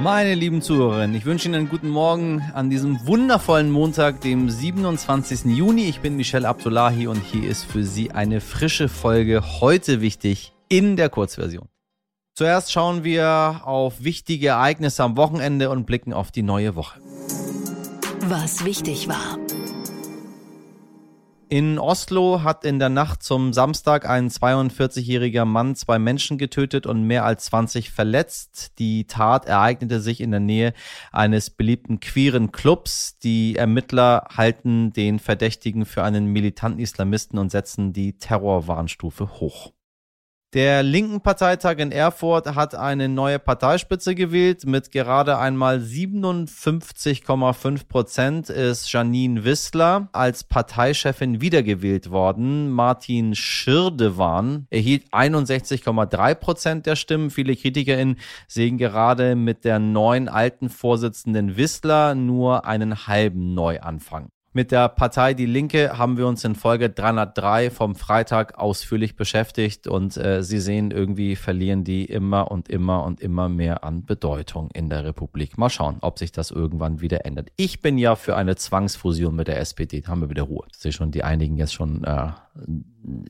Meine lieben Zuhörerinnen, ich wünsche Ihnen einen guten Morgen an diesem wundervollen Montag, dem 27. Juni. Ich bin Michelle Abdullahi und hier ist für Sie eine frische Folge heute wichtig in der Kurzversion. Zuerst schauen wir auf wichtige Ereignisse am Wochenende und blicken auf die neue Woche. Was wichtig war. In Oslo hat in der Nacht zum Samstag ein 42-jähriger Mann zwei Menschen getötet und mehr als 20 verletzt. Die Tat ereignete sich in der Nähe eines beliebten queeren Clubs. Die Ermittler halten den Verdächtigen für einen militanten Islamisten und setzen die Terrorwarnstufe hoch. Der linken Parteitag in Erfurt hat eine neue Parteispitze gewählt. Mit gerade einmal 57,5 Prozent ist Janine Wissler als Parteichefin wiedergewählt worden. Martin Schirdewan erhielt 61,3 Prozent der Stimmen. Viele KritikerInnen sehen gerade mit der neuen alten Vorsitzenden Wissler nur einen halben Neuanfang. Mit der Partei Die Linke haben wir uns in Folge 303 vom Freitag ausführlich beschäftigt und äh, Sie sehen, irgendwie verlieren die immer und immer und immer mehr an Bedeutung in der Republik. Mal schauen, ob sich das irgendwann wieder ändert. Ich bin ja für eine Zwangsfusion mit der SPD. Da haben wir wieder Ruhe. Ich sehe schon, die einigen jetzt schon äh,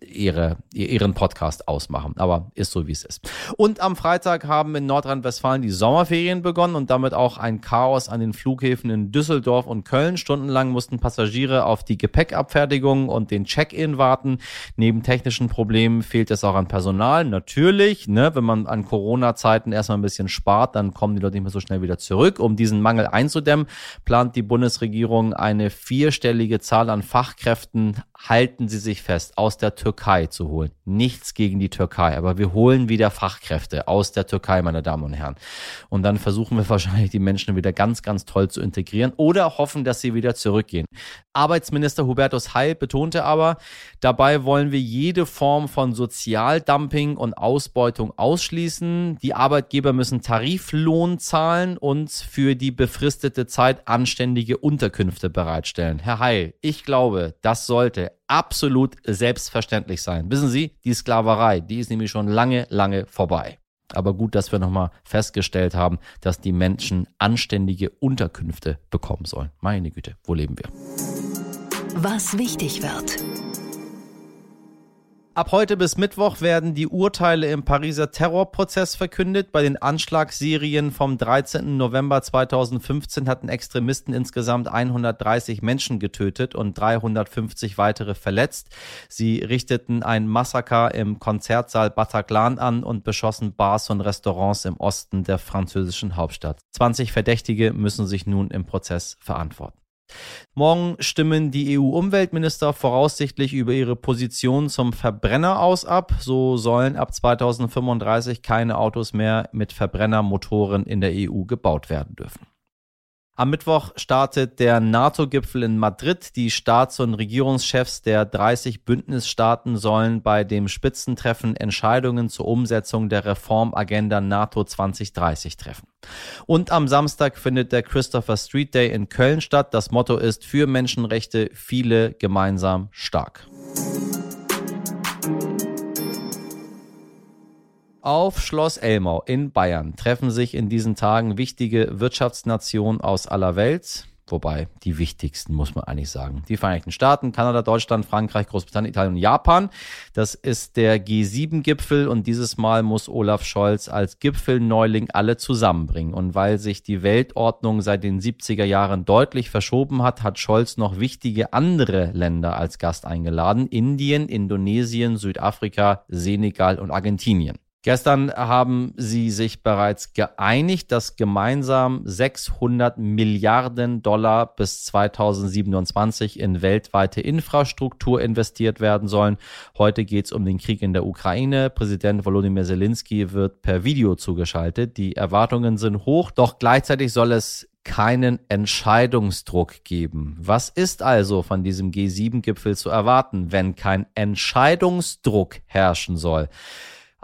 ihre, ihren Podcast ausmachen. Aber ist so, wie es ist. Und am Freitag haben in Nordrhein-Westfalen die Sommerferien begonnen und damit auch ein Chaos an den Flughäfen in Düsseldorf und Köln. Stundenlang mussten Passagiere auf die Gepäckabfertigung und den Check-in warten. Neben technischen Problemen fehlt es auch an Personal. Natürlich, ne, wenn man an Corona-Zeiten erstmal ein bisschen spart, dann kommen die Leute nicht mehr so schnell wieder zurück. Um diesen Mangel einzudämmen, plant die Bundesregierung eine vierstellige Zahl an Fachkräften. Halten Sie sich fest, aus der Türkei zu holen. Nichts gegen die Türkei, aber wir holen wieder Fachkräfte aus der Türkei, meine Damen und Herren. Und dann versuchen wir wahrscheinlich die Menschen wieder ganz, ganz toll zu integrieren oder hoffen, dass sie wieder zurückgehen. Arbeitsminister Hubertus Heil betonte aber, dabei wollen wir jede Form von Sozialdumping und Ausbeutung ausschließen. Die Arbeitgeber müssen Tariflohn zahlen und für die befristete Zeit anständige Unterkünfte bereitstellen. Herr Heil, ich glaube, das sollte absolut selbstverständlich sein. Wissen Sie, die Sklaverei, die ist nämlich schon lange, lange vorbei. Aber gut, dass wir nochmal festgestellt haben, dass die Menschen anständige Unterkünfte bekommen sollen. Meine Güte, wo leben wir? Was wichtig wird. Ab heute bis Mittwoch werden die Urteile im Pariser Terrorprozess verkündet. Bei den Anschlagsserien vom 13. November 2015 hatten Extremisten insgesamt 130 Menschen getötet und 350 weitere verletzt. Sie richteten ein Massaker im Konzertsaal Bataclan an und beschossen Bars und Restaurants im Osten der französischen Hauptstadt. 20 Verdächtige müssen sich nun im Prozess verantworten. Morgen stimmen die EU-Umweltminister voraussichtlich über ihre Position zum Verbrenner aus ab. So sollen ab 2035 keine Autos mehr mit Verbrennermotoren in der EU gebaut werden dürfen. Am Mittwoch startet der NATO-Gipfel in Madrid. Die Staats- und Regierungschefs der 30 Bündnisstaaten sollen bei dem Spitzentreffen Entscheidungen zur Umsetzung der Reformagenda NATO 2030 treffen. Und am Samstag findet der Christopher Street Day in Köln statt. Das Motto ist für Menschenrechte, viele gemeinsam stark. Auf Schloss Elmau in Bayern treffen sich in diesen Tagen wichtige Wirtschaftsnationen aus aller Welt. Wobei die wichtigsten, muss man eigentlich sagen. Die Vereinigten Staaten, Kanada, Deutschland, Frankreich, Großbritannien, Italien und Japan. Das ist der G7-Gipfel und dieses Mal muss Olaf Scholz als Gipfelneuling alle zusammenbringen. Und weil sich die Weltordnung seit den 70er Jahren deutlich verschoben hat, hat Scholz noch wichtige andere Länder als Gast eingeladen. Indien, Indonesien, Südafrika, Senegal und Argentinien. Gestern haben sie sich bereits geeinigt, dass gemeinsam 600 Milliarden Dollar bis 2027 in weltweite Infrastruktur investiert werden sollen. Heute geht es um den Krieg in der Ukraine. Präsident Volodymyr Zelensky wird per Video zugeschaltet. Die Erwartungen sind hoch, doch gleichzeitig soll es keinen Entscheidungsdruck geben. Was ist also von diesem G7-Gipfel zu erwarten, wenn kein Entscheidungsdruck herrschen soll?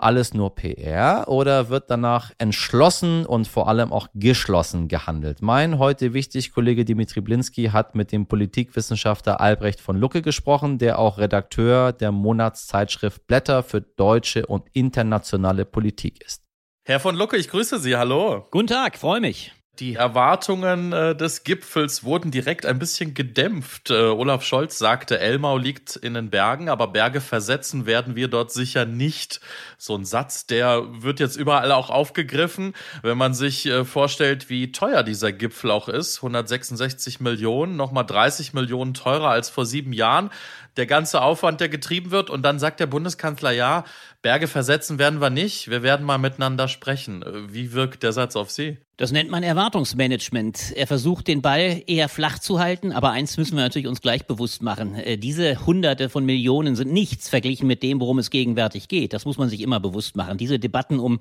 Alles nur PR oder wird danach entschlossen und vor allem auch geschlossen gehandelt? Mein heute wichtig Kollege Dimitri Blinski hat mit dem Politikwissenschaftler Albrecht von Lucke gesprochen, der auch Redakteur der Monatszeitschrift Blätter für deutsche und internationale Politik ist. Herr von Lucke, ich grüße Sie. Hallo. Guten Tag, freue mich. Die Erwartungen äh, des Gipfels wurden direkt ein bisschen gedämpft. Äh, Olaf Scholz sagte, Elmau liegt in den Bergen, aber Berge versetzen werden wir dort sicher nicht. So ein Satz, der wird jetzt überall auch aufgegriffen, wenn man sich äh, vorstellt, wie teuer dieser Gipfel auch ist. 166 Millionen, nochmal 30 Millionen teurer als vor sieben Jahren. Der ganze Aufwand, der getrieben wird. Und dann sagt der Bundeskanzler, ja, Berge versetzen werden wir nicht. Wir werden mal miteinander sprechen. Wie wirkt der Satz auf Sie? Das nennt man Erwartungsmanagement. Er versucht, den Ball eher flach zu halten, aber eins müssen wir natürlich uns gleich bewusst machen. Äh, diese Hunderte von Millionen sind nichts verglichen mit dem, worum es gegenwärtig geht. Das muss man sich immer bewusst machen. Diese Debatten um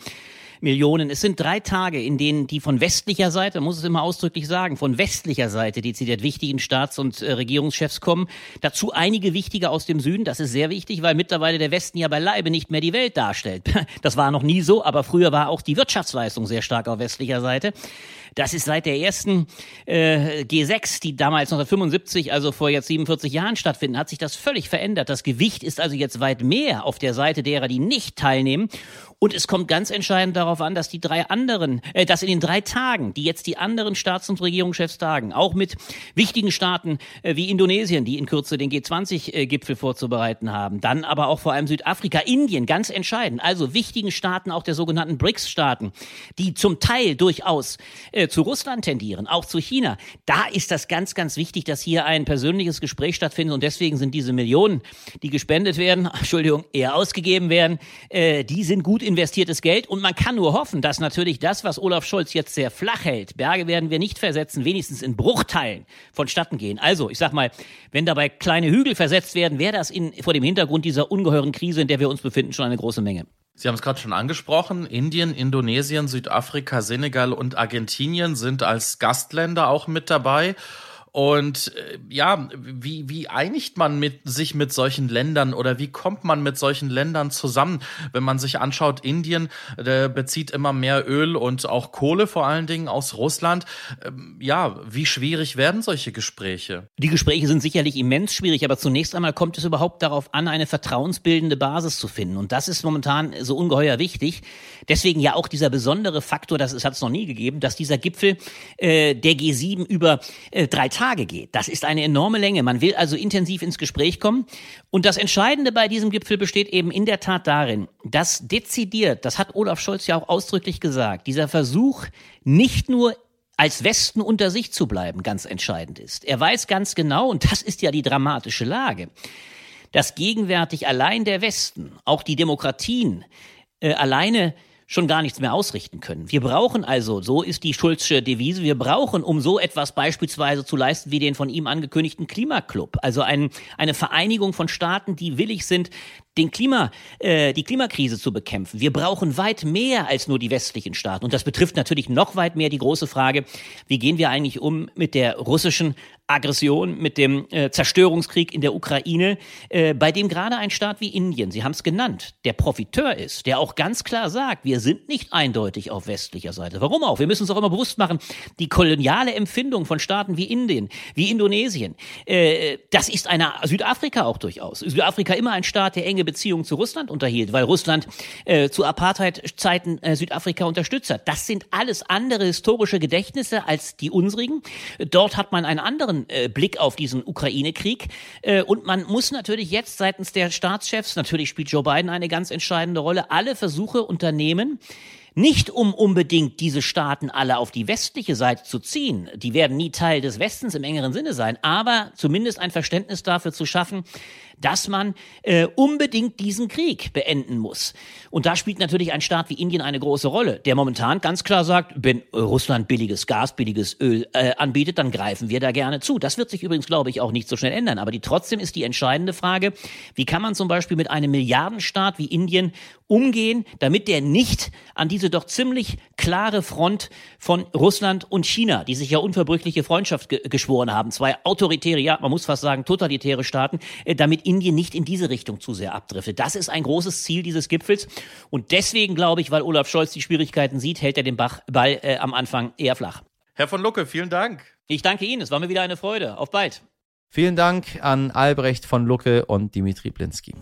Millionen. Es sind drei Tage, in denen die von westlicher Seite, muss es immer ausdrücklich sagen, von westlicher Seite dezidiert wichtigen Staats- und äh, Regierungschefs kommen. Dazu einige wichtige aus dem Süden. Das ist sehr wichtig, weil mittlerweile der Westen ja beileibe nicht mehr die Welt darstellt. Das war noch nie so, aber früher war auch die Wirtschaftsleistung sehr stark auf westlicher Seite. Das ist seit der ersten äh, G6, die damals 1975, also vor jetzt 47 Jahren stattfinden, hat sich das völlig verändert. Das Gewicht ist also jetzt weit mehr auf der Seite derer, die nicht teilnehmen. Und es kommt ganz entscheidend darauf an, dass die drei anderen, äh, dass in den drei Tagen, die jetzt die anderen Staats- und Regierungschefs tagen, auch mit wichtigen Staaten äh, wie Indonesien, die in Kürze den G20-Gipfel vorzubereiten haben, dann aber auch vor allem Südafrika, Indien, ganz entscheidend, also wichtigen Staaten, auch der sogenannten BRICS-Staaten, die zum Teil durchaus äh, zu Russland tendieren, auch zu China. Da ist das ganz, ganz wichtig, dass hier ein persönliches Gespräch stattfindet und deswegen sind diese Millionen, die gespendet werden, Entschuldigung, eher ausgegeben werden, äh, die sind gut investiertes Geld und man kann nur hoffen, dass natürlich das, was Olaf Scholz jetzt sehr flach hält, Berge werden wir nicht versetzen, wenigstens in Bruchteilen vonstatten gehen. Also, ich sag mal, wenn dabei kleine Hügel versetzt werden, wäre das in, vor dem Hintergrund dieser ungeheuren Krise, in der wir uns befinden, schon eine große Menge. Sie haben es gerade schon angesprochen. Indien, Indonesien, Südafrika, Senegal und Argentinien sind als Gastländer auch mit dabei. Und äh, ja, wie, wie einigt man mit, sich mit solchen Ländern oder wie kommt man mit solchen Ländern zusammen? Wenn man sich anschaut, Indien äh, bezieht immer mehr Öl und auch Kohle vor allen Dingen aus Russland. Ähm, ja, wie schwierig werden solche Gespräche? Die Gespräche sind sicherlich immens schwierig, aber zunächst einmal kommt es überhaupt darauf an, eine vertrauensbildende Basis zu finden. Und das ist momentan so ungeheuer wichtig. Deswegen ja auch dieser besondere Faktor, das hat es noch nie gegeben, dass dieser Gipfel äh, der G7 über äh, drei geht. Das ist eine enorme Länge. Man will also intensiv ins Gespräch kommen. Und das Entscheidende bei diesem Gipfel besteht eben in der Tat darin, dass dezidiert, das hat Olaf Scholz ja auch ausdrücklich gesagt, dieser Versuch nicht nur als Westen unter sich zu bleiben ganz entscheidend ist. Er weiß ganz genau, und das ist ja die dramatische Lage, dass gegenwärtig allein der Westen, auch die Demokratien, äh, alleine schon gar nichts mehr ausrichten können. Wir brauchen also, so ist die Schulzsche Devise, wir brauchen, um so etwas beispielsweise zu leisten wie den von ihm angekündigten Klimaclub, also ein, eine Vereinigung von Staaten, die willig sind, den Klima, äh, die Klimakrise zu bekämpfen. Wir brauchen weit mehr als nur die westlichen Staaten. Und das betrifft natürlich noch weit mehr die große Frage, wie gehen wir eigentlich um mit der russischen Aggression, mit dem äh, Zerstörungskrieg in der Ukraine, äh, bei dem gerade ein Staat wie Indien, Sie haben es genannt, der Profiteur ist, der auch ganz klar sagt, wir sind nicht eindeutig auf westlicher Seite. Warum auch? Wir müssen uns auch immer bewusst machen, die koloniale Empfindung von Staaten wie Indien, wie Indonesien, äh, das ist eine Südafrika auch durchaus. Südafrika immer ein Staat, der enge Beziehungen zu Russland unterhielt, weil Russland äh, zu Apartheid-Zeiten äh, Südafrika unterstützt hat. Das sind alles andere historische Gedächtnisse als die unsrigen. Dort hat man einen anderen äh, Blick auf diesen Ukraine-Krieg. Äh, und man muss natürlich jetzt seitens der Staatschefs, natürlich spielt Joe Biden eine ganz entscheidende Rolle, alle Versuche unternehmen, nicht um unbedingt diese Staaten alle auf die westliche Seite zu ziehen. Die werden nie Teil des Westens im engeren Sinne sein, aber zumindest ein Verständnis dafür zu schaffen, dass man äh, unbedingt diesen Krieg beenden muss. Und da spielt natürlich ein Staat wie Indien eine große Rolle, der momentan ganz klar sagt, wenn Russland billiges Gas, billiges Öl äh, anbietet, dann greifen wir da gerne zu. Das wird sich übrigens, glaube ich, auch nicht so schnell ändern. Aber die, trotzdem ist die entscheidende Frage, wie kann man zum Beispiel mit einem Milliardenstaat wie Indien umgehen, damit der nicht an diese doch ziemlich klare Front von Russland und China, die sich ja unverbrüchliche Freundschaft ge geschworen haben, zwei autoritäre, ja, man muss fast sagen, totalitäre Staaten, äh, damit Indien nicht in diese Richtung zu sehr abdriftet. Das ist ein großes Ziel dieses Gipfels. Und deswegen glaube ich, weil Olaf Scholz die Schwierigkeiten sieht, hält er den Bach, Ball äh, am Anfang eher flach. Herr von Lucke, vielen Dank. Ich danke Ihnen. Es war mir wieder eine Freude. Auf bald. Vielen Dank an Albrecht von Lucke und Dimitri Blinski.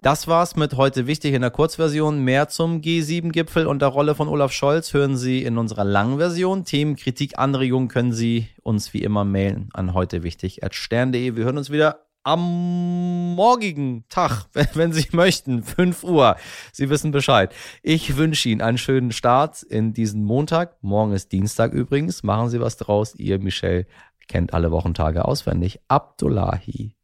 Das war's mit heute wichtig in der Kurzversion. Mehr zum G7-Gipfel und der Rolle von Olaf Scholz hören Sie in unserer langen Version. Themen, Kritik, Anregungen können Sie uns wie immer mailen an heute wichtig stern.de. Wir hören uns wieder am morgigen Tag, wenn Sie möchten, 5 Uhr. Sie wissen Bescheid. Ich wünsche Ihnen einen schönen Start in diesen Montag. Morgen ist Dienstag übrigens. Machen Sie was draus. Ihr Michel kennt alle Wochentage auswendig. Abdullahi.